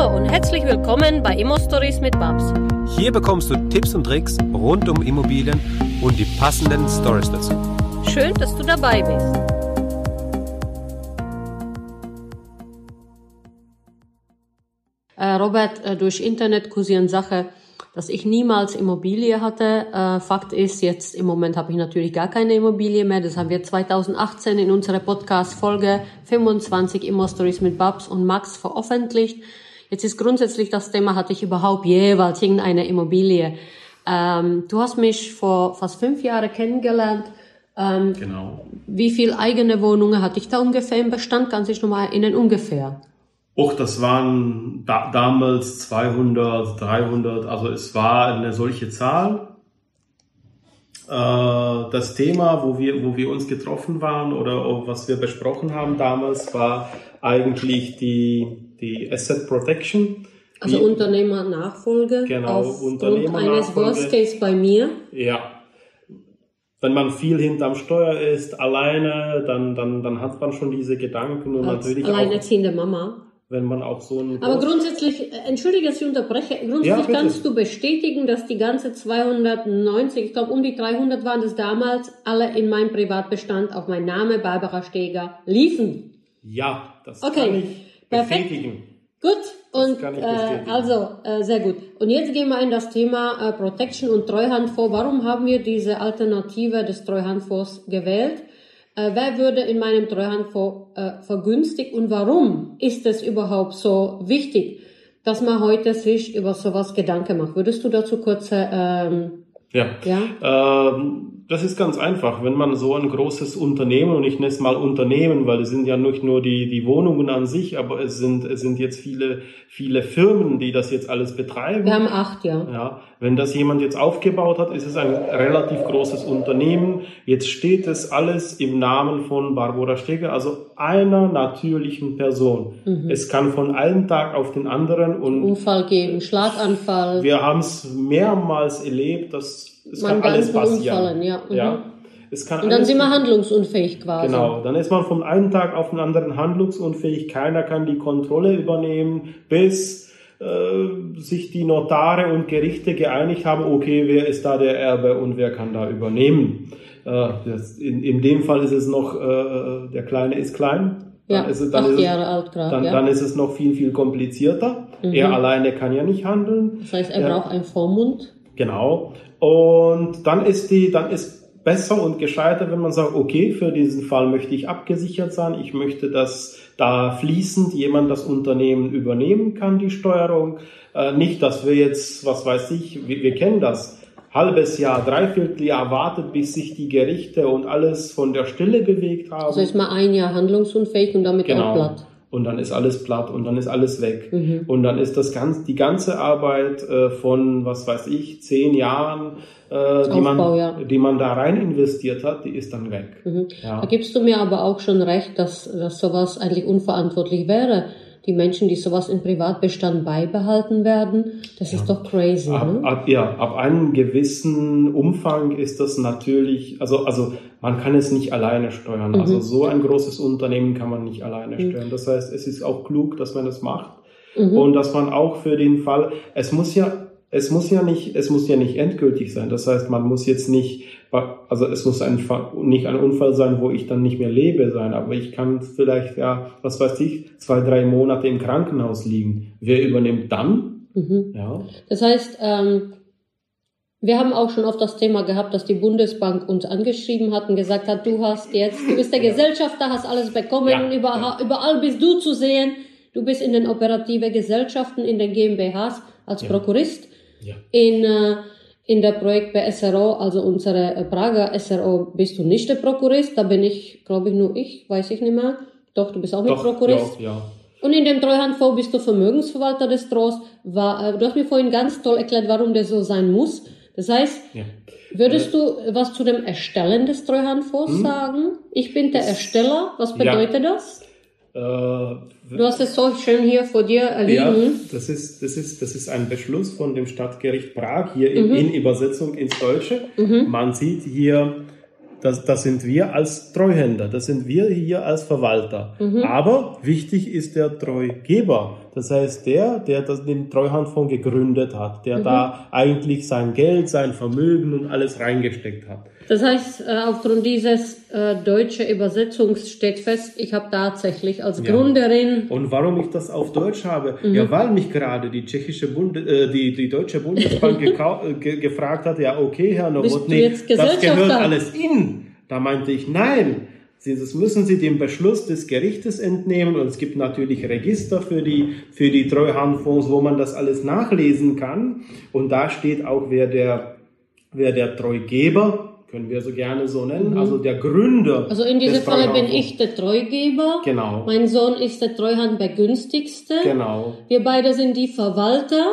Hallo und herzlich willkommen bei Immo Stories mit Babs. Hier bekommst du Tipps und Tricks rund um Immobilien und die passenden Stories dazu. Schön, dass du dabei bist. Äh, Robert, äh, durch Internet kursieren Sachen, dass ich niemals Immobilie hatte. Äh, Fakt ist, jetzt im Moment habe ich natürlich gar keine Immobilie mehr. Das haben wir 2018 in unserer Podcast-Folge 25 Immo-Stories mit Babs und Max veröffentlicht. Jetzt ist grundsätzlich das Thema, hatte ich überhaupt jeweils irgendeine Immobilie? Ähm, du hast mich vor fast fünf Jahren kennengelernt. Ähm, Genau. Wie viel eigene Wohnungen hatte ich da ungefähr im Bestand? Kannst du dich nochmal erinnern? Ungefähr. Och, das waren da, damals 200, 300, also es war eine solche Zahl. Äh, das Thema, wo wir, wo wir uns getroffen waren oder was wir besprochen haben damals, war eigentlich die, die Asset Protection. Also Wie- Unternehmernachfolge Genau, Unternehmernachfolge. eines Worst Case bei mir. Ja. Wenn man viel hinterm Steuer ist, alleine, dann, dann, dann hat man schon diese Gedanken und Als natürlich auch, alleinerziehende Mama. wenn man auch so ein Aber grundsätzlich, äh, entschuldige, dass ich unterbreche, Ja, grundsätzlich bitte. kannst du bestätigen, dass die ganze 290, ich glaube um die 300 waren es damals, alle in meinem Privatbestand auf meinen Name, Barbara Steger, liefen. Ja, das Okay, kann ich perfekt. bestätigen. Gut, und äh, also äh, sehr gut. Und jetzt gehen wir in das Thema äh, Protection und Treuhandfonds. Warum haben wir diese Alternative des Treuhandfonds gewählt? Äh, wer würde in meinem Treuhandfonds äh, vergünstigt und warum ist es überhaupt so wichtig, dass man heute sich über sowas Gedanken macht? Würdest du dazu kurz äh, ähm, Ja. ja? Ähm, das ist ganz einfach. Wenn man so ein großes Unternehmen, und ich nenne es mal Unternehmen, weil es sind ja nicht nur die, die Wohnungen an sich, aber es sind, es sind jetzt viele, viele Firmen, die das jetzt alles betreiben. Wir haben acht, ja. Ja, wenn das jemand jetzt aufgebaut hat, ist es ein relativ großes Unternehmen. Jetzt steht es alles im Namen von Barbara Steger, also einer natürlichen Person. Mhm. Es kann von einem Tag auf den anderen und Unfall geben, Schlaganfall, wir haben es mehrmals erlebt, dass es man kann alles passieren. ja. Mhm. Ja, es kann Und dann sind wir handlungsunfähig quasi. Genau, dann ist man von einem Tag auf den anderen handlungsunfähig. Keiner kann die Kontrolle übernehmen, bis äh, sich die Notare und Gerichte geeinigt haben, okay, wer ist da der Erbe und wer kann da übernehmen. Äh, das, in, in dem Fall ist es noch, äh, der Kleine ist klein. Ja, Dann ist es, dann ist es, Jahre alt gerade, dann, ja. dann ist es noch viel, viel komplizierter. Er alleine kann ja nicht handeln. Das heißt, er Ja. braucht einen Vormund. Genau. Und dann ist die, dann ist besser und gescheiter, wenn man sagt, okay, für diesen Fall möchte ich abgesichert sein. Ich möchte, dass da fließend jemand das Unternehmen übernehmen kann, die Steuerung. Äh, nicht, dass wir jetzt, was weiß ich, wir, wir kennen das. Halbes Jahr, Dreivierteljahr wartet, bis sich die Gerichte und alles von der Stille bewegt haben. Also ist mal ein Jahr handlungsunfähig und damit auch platt. Und dann ist alles platt und dann ist alles weg. Mhm. Und dann ist das ganz, die ganze Arbeit äh, von, was weiß ich, zehn Jahren, äh, die, man, Aufbau, ja. die man da rein investiert hat, die ist dann weg. Mhm. Ja. Da gibst du mir aber auch schon recht, dass, dass sowas eigentlich unverantwortlich wäre. Die Menschen, die sowas im Privatbestand beibehalten werden, das ist doch crazy. Ab, Ne? ab, ja, ab einem gewissen Umfang ist das natürlich, also, also man kann es nicht alleine steuern. Mhm. Also so ein großes Unternehmen kann man nicht alleine steuern. Das heißt, es ist auch klug, dass man das macht. Mhm. Und dass man auch für den Fall, es muss ja, es muss ja nicht, es muss ja nicht endgültig sein. Das heißt, man muss jetzt nicht, also es muss ein, nicht ein Unfall sein, wo ich dann nicht mehr lebe sein, aber ich kann vielleicht, ja, was weiß ich, zwei, drei Monate im Krankenhaus liegen. Wer übernimmt dann? Mhm. Ja. Das heißt, ähm, wir haben auch schon oft das Thema gehabt, dass die Bundesbank uns angeschrieben hat und gesagt hat, du hast jetzt, du bist der Gesellschafter, hast alles bekommen, Ja, überall, ja. überall bist du zu sehen, du bist in den operative Gesellschaften, in den GmbHs als Prokurist, Ja. in, äh, in der Projekt bei SRO, also unsere äh, Prager SRO, bist du nicht der Prokurist, da bin ich, glaube ich, nur ich, weiß ich nicht mehr. Doch, du bist auch mit Doch, Prokurist. ja, ja. Und in dem Treuhandfonds bist du Vermögensverwalter des Trous. War, äh, du hast mir vorhin ganz toll erklärt, warum das so sein muss. Das heißt, ja. würdest du was zu dem Erstellen des Treuhandfonds sagen? Ich bin der Ersteller. Was Hm? Bedeutet das? Äh, Du hast es so schön hier vor dir äh, Ja, das ist, das ist, das ist ein Beschluss von dem Stadtgericht Prag hier Mhm. in, in Übersetzung ins Deutsche. Man sieht hier, das, das sind wir als Treuhänder, das sind wir hier als Verwalter. Mhm. Aber wichtig ist der Treugeber. Das heißt, der, der das, den Treuhandfonds gegründet hat, der da eigentlich sein Geld, sein Vermögen und alles reingesteckt hat. Das heißt, äh, aufgrund dieses äh, deutsche Übersetzungs steht fest, ich habe tatsächlich als Ja. Gründerin Und warum ich das auf Deutsch habe? Mhm. Ja, weil mich gerade die tschechische Bund, äh, die, die deutsche Bundesbank äh, ge gefragt hat, ja, okay, Herr Nowotny, das gehört alles Ihnen. Da meinte ich, nein. Sie, das müssen Sie dem Beschluss des Gerichtes entnehmen und es gibt natürlich Register für die, für die Treuhandfonds, wo man das alles nachlesen kann. Und da steht auch, wer der, wer der Treugeber, können wir so gerne so nennen, also der Gründer. Mhm. Also in diesem des Falle bin ich der Treugeber. Genau. Mein Sohn ist der Treuhandbegünstigste. Genau. Wir beide sind die Verwalter.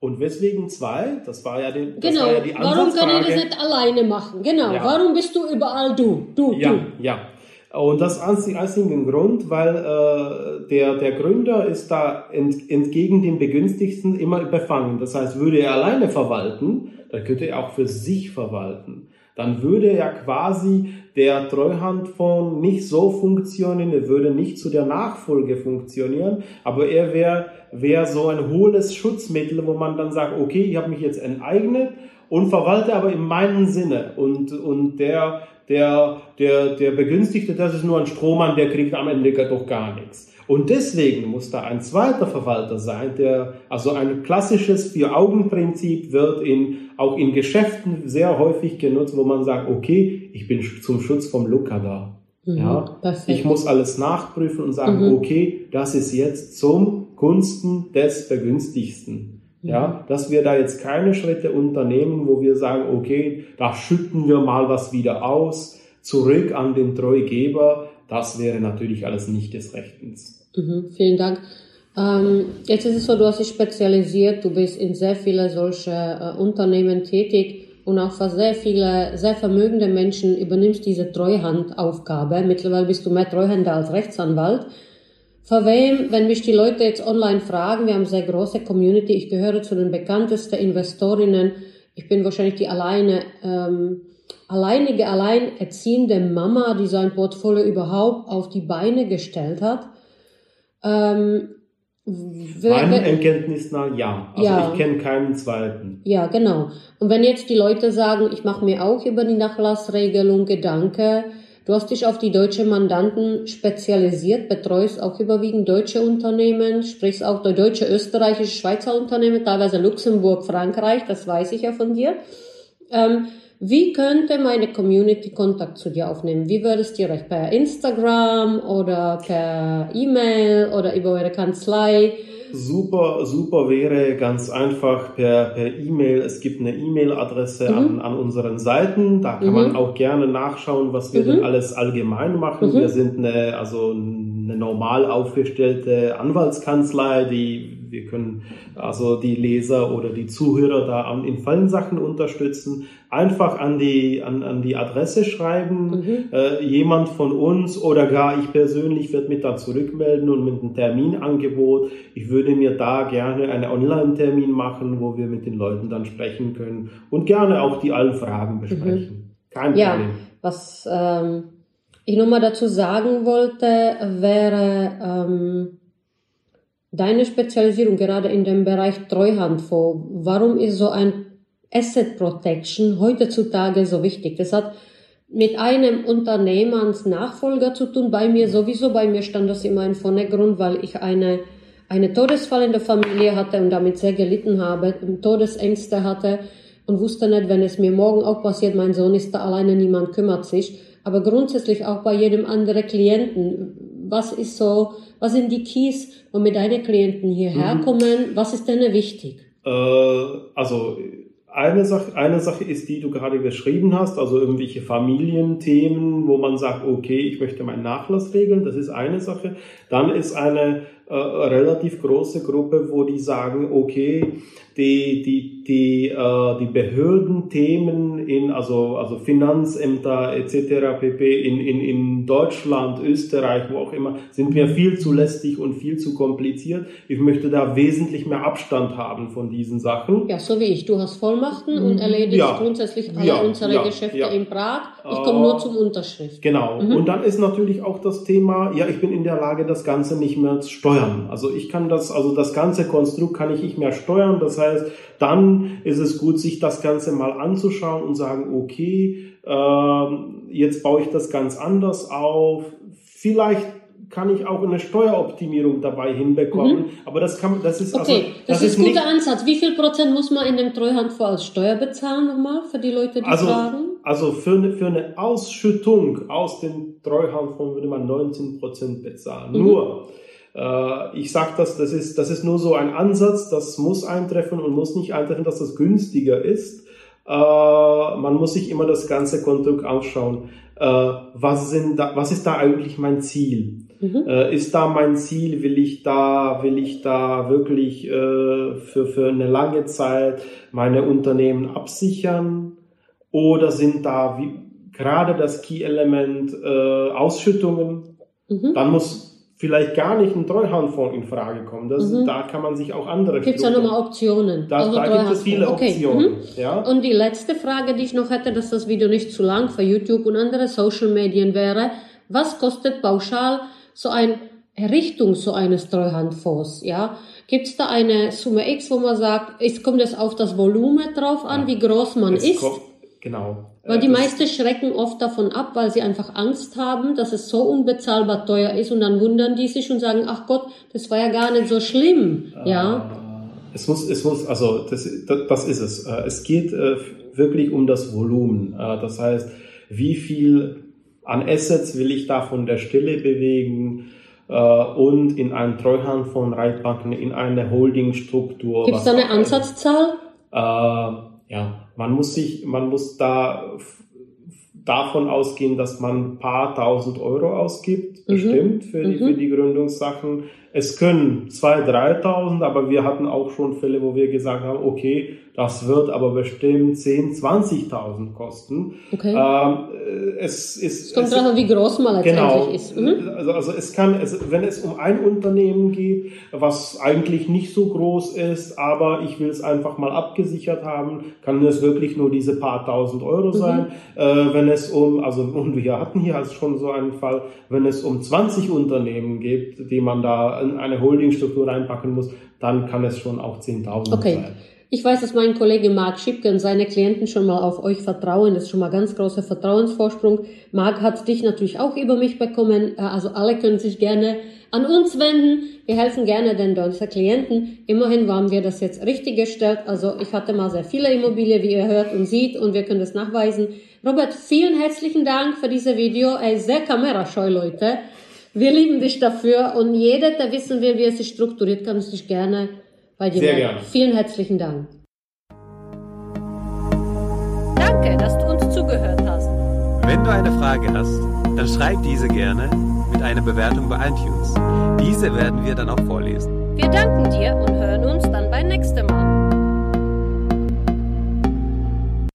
Und weswegen zwei? Das war ja die, das Genau. war ja die Warum kann ich das Ansatzfrage. nicht alleine machen? Genau. Ja. Warum bist du überall du? Du, Ja, du. ja. Und das aus dem einzigen Grund, weil äh, der, der Gründer ist da ent, entgegen dem Begünstigten immer befangen. Das heißt, würde er alleine verwalten, dann könnte er auch für sich verwalten. Dann würde ja quasi der Treuhandfonds nicht so funktionieren, er würde nicht zu der Nachfolge funktionieren, aber er wäre wär so ein hohles Schutzmittel, wo man dann sagt, okay, ich habe mich jetzt enteignet und verwalte aber in meinem Sinne. Und, und der, der, der, der Begünstigte, das ist nur ein Strohmann, der kriegt am Ende doch gar nichts. Und deswegen muss da ein zweiter Verwalter sein, der, also ein klassisches Vier-Augen-Prinzip wird in, auch in Geschäften sehr häufig genutzt, wo man sagt, okay, ich bin zum Schutz vom Luca da. Ja, Mhm, perfekt. ich muss alles nachprüfen und sagen, okay, das ist jetzt zum Gunsten des Begünstigsten. Ja, dass wir da jetzt keine Schritte unternehmen, wo wir sagen, okay, da schütten wir mal was wieder aus, zurück an den Treugeber, das wäre natürlich alles nicht des Rechtens. Mhm, vielen Dank. Ähm, jetzt ist es so, du hast dich spezialisiert, du bist in sehr viele solche äh, Unternehmen tätig und auch für sehr viele, sehr vermögende Menschen übernimmst diese Treuhandaufgabe. Mittlerweile bist du mehr Treuhänder als Rechtsanwalt. Für wem, wenn mich die Leute jetzt online fragen, wir haben sehr große Community, ich gehöre zu den bekanntesten Investorinnen, ich bin wahrscheinlich die alleine, ähm, alleinige, alleinerziehende Mama, die sein Portfolio überhaupt auf die Beine gestellt hat. Ähm, Meinem Erkenntnis nach ja. Also Ja. ich kenne keinen zweiten. ja, genau. Und wenn jetzt die Leute sagen, ich mache mir auch über die Nachlassregelung Gedanken, du hast dich auf die deutsche Mandanten spezialisiert, betreust auch überwiegend deutsche Unternehmen, sprichst auch deutsche, österreichische, Schweizer Unternehmen, teilweise Luxemburg, Frankreich, das weiß ich ja von dir. Ähm, wie könnte meine Community Kontakt zu dir aufnehmen? Wie würde es dir recht? Per Instagram oder per E-Mail oder über eure Kanzlei? Super, super wäre ganz einfach per per E-Mail. Es gibt eine E-Mail-Adresse Mhm. an, an unseren Seiten. Da kann man auch gerne nachschauen, was wir denn alles allgemein machen. Mhm. Wir sind eine, also eine normal aufgestellte Anwaltskanzlei, die wir können also die Leser oder die Zuhörer da an, in vielen Sachen unterstützen. Einfach an die, an, an die Adresse schreiben. Mhm. Äh, jemand von uns oder gar ich persönlich wird mich dann zurückmelden und mit einem Terminangebot. Ich würde mir da gerne einen Online-Termin machen, wo wir mit den Leuten dann sprechen können und gerne auch die allen Fragen besprechen. Kein Mhm. Ja, Problem. was ähm, ich nochmal dazu sagen wollte, wäre ähm, deine Spezialisierung gerade in dem Bereich Treuhandfonds. Warum ist so ein Asset Protection heutzutage so wichtig? Das hat mit einem Unternehmensnachfolger zu tun. Bei mir sowieso, bei mir stand das immer im Vordergrund, weil ich eine eine Todesfall in der Familie hatte und damit sehr gelitten habe, Todesängste hatte und wusste nicht, wenn es mir morgen auch passiert, mein Sohn ist da alleine, niemand kümmert sich. Aber grundsätzlich auch bei jedem anderen Klienten. Was ist so, was sind die Keys, womit deine Klienten hierher kommen? Was ist denen wichtig? Äh, also eine Sache, eine Sache ist, die du gerade beschrieben hast, also irgendwelche Familienthemen, wo man sagt, okay, ich möchte meinen Nachlass regeln, das ist eine Sache. Dann ist eine äh, relativ große Gruppe, wo die sagen, okay, die, die, die, äh, die Behördenthemen in, also, also Finanzämter etc. pp. In, in, in Deutschland, Österreich, wo auch immer, sind mir viel zu lästig und viel zu kompliziert. Ich möchte da wesentlich mehr Abstand haben von diesen Sachen. Ja, so wie ich. Du hast Vollmachten und erledigst Ja. grundsätzlich alle Ja, unsere ja, Geschäfte in Prag. Ich Äh, komme nur zum Unterschrift. Genau. Und dann ist natürlich auch das Thema, ja, ich bin in der Lage, das Ganze nicht mehr steuerlich steuern. Also ich kann das, also das ganze Konstrukt kann ich nicht mehr steuern. Das heißt, dann ist es gut, sich das Ganze mal anzuschauen und sagen, okay, äh, jetzt baue ich das ganz anders auf. Vielleicht kann ich auch eine Steueroptimierung dabei hinbekommen. Mhm. Aber das kann, das ist okay. Also, das, das ist ein guter Ansatz. Wie viel Prozent muss man in dem Treuhandfonds als Steuer bezahlen nochmal für die Leute, die also, fragen? Also für eine, für eine Ausschüttung aus dem Treuhandfonds würde man 19 Prozent bezahlen. Mhm. Nur, ich sage das, das ist, das ist nur so ein Ansatz, das muss eintreffen und muss nicht eintreffen, dass das günstiger ist. Äh, man muss sich immer das ganze Konto anschauen. Äh, was, sind da, was ist da eigentlich mein Ziel? Mhm. Äh, ist da mein Ziel? Will ich da, will ich da wirklich äh, für, für eine lange Zeit meine Unternehmen absichern? Oder sind da wie, gerade das Key-Element äh, Ausschüttungen? Mhm. Dann muss vielleicht gar nicht ein Treuhandfonds in Frage kommen. Das, mhm. Da kann man sich auch andere Gibt es ja nochmal Optionen? Da, also da gibt es viele okay. Optionen. Mhm. Ja? Und die letzte Frage, die ich noch hätte, dass das Video nicht zu lang für YouTube und andere Social Medien wäre. Was kostet pauschal so eine Errichtung so eines Treuhandfonds, ja? Gibt es da eine Summe X, wo man sagt, es kommt es auf das Volumen drauf an, ja. wie groß man es ist? Genau. Weil die meisten schrecken oft davon ab, weil sie einfach Angst haben, dass es so unbezahlbar teuer ist und dann wundern die sich und sagen, ach Gott, das war ja gar nicht so schlimm, ja? Ah, es muss, es muss, also das, das ist es. Äh, es geht äh, wirklich um das Volumen. Äh, das heißt, wie viel an Assets will ich da von der Stelle bewegen äh, und in einen Treuhandfonds reinpacken, in eine Holdingstruktur. Gibt es da eine Ansatzzahl? Äh, ja, man muss sich, man muss da davon ausgehen, dass man ein paar tausend Euro ausgibt, mhm. bestimmt für die, mhm. für die Gründungssachen. Es können zwei, dreitausend, aber wir hatten auch schon Fälle, wo wir gesagt haben, okay, das wird aber bestimmt 10, 20.000 kosten. Okay. Ähm, es, ist, es kommt drauf an, wie groß man letztendlich genau, ist. Mhm. Also, also es kann, es, wenn es um ein Unternehmen geht, was eigentlich nicht so groß ist, aber ich will es einfach mal abgesichert haben, kann es wirklich nur diese paar tausend Euro mhm. sein. Äh, wenn es um, also und wir hatten hier schon so einen Fall, wenn es um 20 Unternehmen geht, die man da in eine Holdingstruktur reinpacken muss, dann kann es schon auch 10.000 okay. sein. Ich weiß, dass mein Kollege Marc Schipke und seine Klienten schon mal auf euch vertrauen. Das ist schon mal ganz großer Vertrauensvorsprung. Marc hat dich natürlich auch über mich bekommen. Äh, also alle können sich gerne an uns wenden. Wir helfen gerne den deutschen Klienten. Immerhin waren wir das jetzt richtig gestellt. Also ich hatte mal sehr viele Immobilien, wie ihr hört und seht, und wir können das nachweisen. Robert, vielen herzlichen Dank für dieses Video. Er ist sehr kamerascheu, Leute. Wir lieben dich dafür und jeder, der wissen will, wie es sich strukturiert, kann sich gerne bei dir Sehr gerne. Vielen herzlichen Dank. Danke, dass du uns zugehört hast. Wenn du eine Frage hast, dann schreib diese gerne mit einer Bewertung bei iTunes. Diese werden wir dann auch vorlesen. Wir danken dir und hören uns dann beim nächsten Mal.